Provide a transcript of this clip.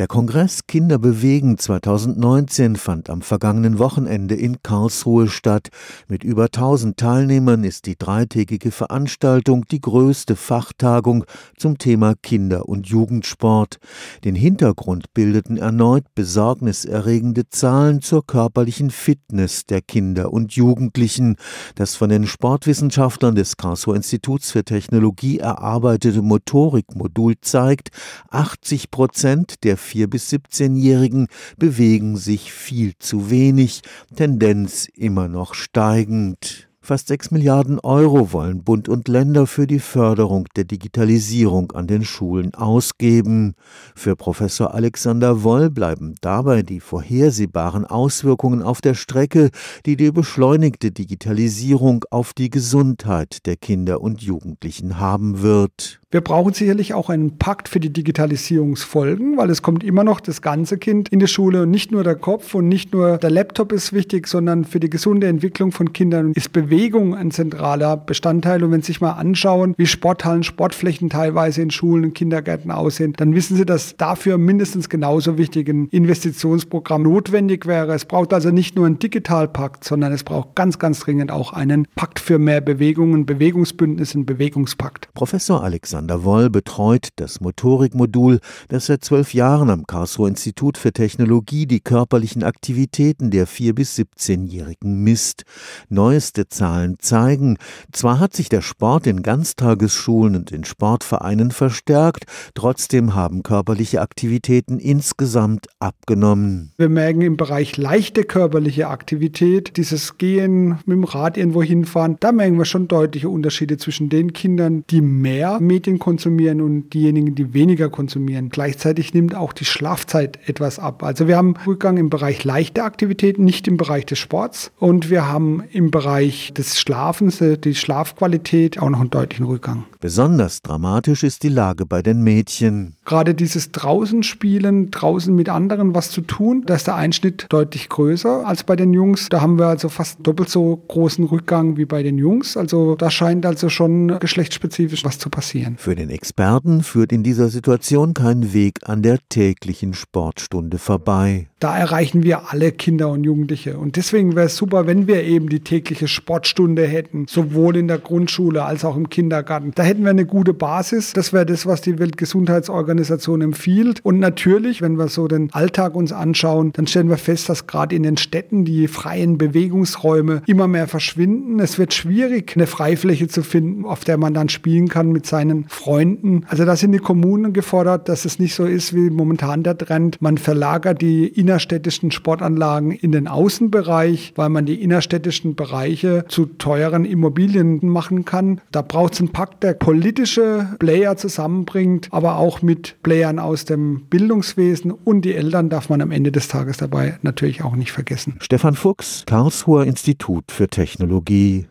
Der Kongress Kinder bewegen 2019 fand am vergangenen Wochenende in Karlsruhe statt. Mit über 1000 Teilnehmern ist die dreitägige Veranstaltung die größte Fachtagung zum Thema Kinder- und Jugendsport. Den Hintergrund bildeten erneut besorgniserregende Zahlen zur körperlichen Fitness der Kinder und Jugendlichen. Das von den Sportwissenschaftlern des Karlsruher Instituts für Technologie erarbeitete Motorikmodul zeigt, 80 Prozent der 4- bis 17-Jährigen bewegen sich viel zu wenig, Tendenz immer noch steigend. Fast sechs Milliarden Euro wollen Bund und Länder für die Förderung der Digitalisierung an den Schulen ausgeben. Für Professor Alexander Woll bleiben dabei die vorhersehbaren Auswirkungen auf der Strecke, die die beschleunigte Digitalisierung auf die Gesundheit der Kinder und Jugendlichen haben wird. Wir brauchen sicherlich auch einen Pakt für die Digitalisierungsfolgen, weil es kommt immer noch das ganze Kind in die Schule und nicht nur der Kopf und nicht nur der Laptop ist wichtig, sondern für die gesunde Entwicklung von Kindern ist Bewegung ein zentraler Bestandteil. Und wenn Sie sich mal anschauen, wie Sporthallen, Sportflächen teilweise in Schulen und Kindergärten aussehen, dann wissen Sie, dass dafür mindestens genauso wichtig ein Investitionsprogramm notwendig wäre. Es braucht also nicht nur einen Digitalpakt, sondern es braucht ganz, ganz dringend auch einen Pakt für mehr Bewegung, ein Bewegungsbündnis, ein Bewegungspakt. Professor Alexander Alexander Woll betreut das Motorikmodul, das seit zwölf Jahren am Karlsruher Institut für Technologie die körperlichen Aktivitäten der 4- bis 17-Jährigen misst. Neueste Zahlen zeigen, zwar hat sich der Sport in Ganztagesschulen und in Sportvereinen verstärkt, trotzdem haben körperliche Aktivitäten insgesamt abgenommen. Wir merken im Bereich leichte körperliche Aktivität, dieses Gehen mit dem Rad irgendwo hinfahren, da merken wir schon deutliche Unterschiede zwischen den Kindern, die mehr Medien konsumieren und diejenigen, die weniger konsumieren. Gleichzeitig nimmt auch die Schlafzeit etwas ab. Also wir haben Rückgang im Bereich leichter Aktivitäten, nicht im Bereich des Sports. Und wir haben im Bereich des Schlafens, äh, die Schlafqualität, auch noch einen deutlichen Rückgang. Besonders dramatisch ist die Lage bei den Mädchen. Gerade dieses draußen spielen, draußen mit anderen was zu tun, da ist der Einschnitt deutlich größer als bei den Jungs. Da haben wir also fast doppelt so großen Rückgang wie bei den Jungs. Also da scheint also schon geschlechtsspezifisch was zu passieren. Für den Experten führt in dieser Situation kein Weg an der täglichen Sportstunde vorbei. Da erreichen wir alle Kinder und Jugendliche. Und deswegen wäre es super, wenn wir eben die tägliche Sportstunde hätten, sowohl in der Grundschule als auch im Kindergarten. Da hätten wir eine gute Basis. Das wäre das, was die Weltgesundheitsorganisation empfiehlt. Und natürlich, wenn wir so den Alltag uns anschauen, dann stellen wir fest, dass gerade in den Städten die freien Bewegungsräume immer mehr verschwinden. Es wird schwierig, eine Freifläche zu finden, auf der man dann spielen kann mit seinen Freunden. Also da sind die Kommunen gefordert, dass es nicht so ist wie momentan der Trend. Man verlagert die innerstädtischen Sportanlagen in den Außenbereich, weil man die innerstädtischen Bereiche zu teuren Immobilien machen kann. Da braucht es einen Pakt, der politische Player zusammenbringt, aber auch mit Playern aus dem Bildungswesen und die Eltern darf man am Ende des Tages dabei natürlich auch nicht vergessen. Stefan Fuchs, Karlsruher Institut für Technologie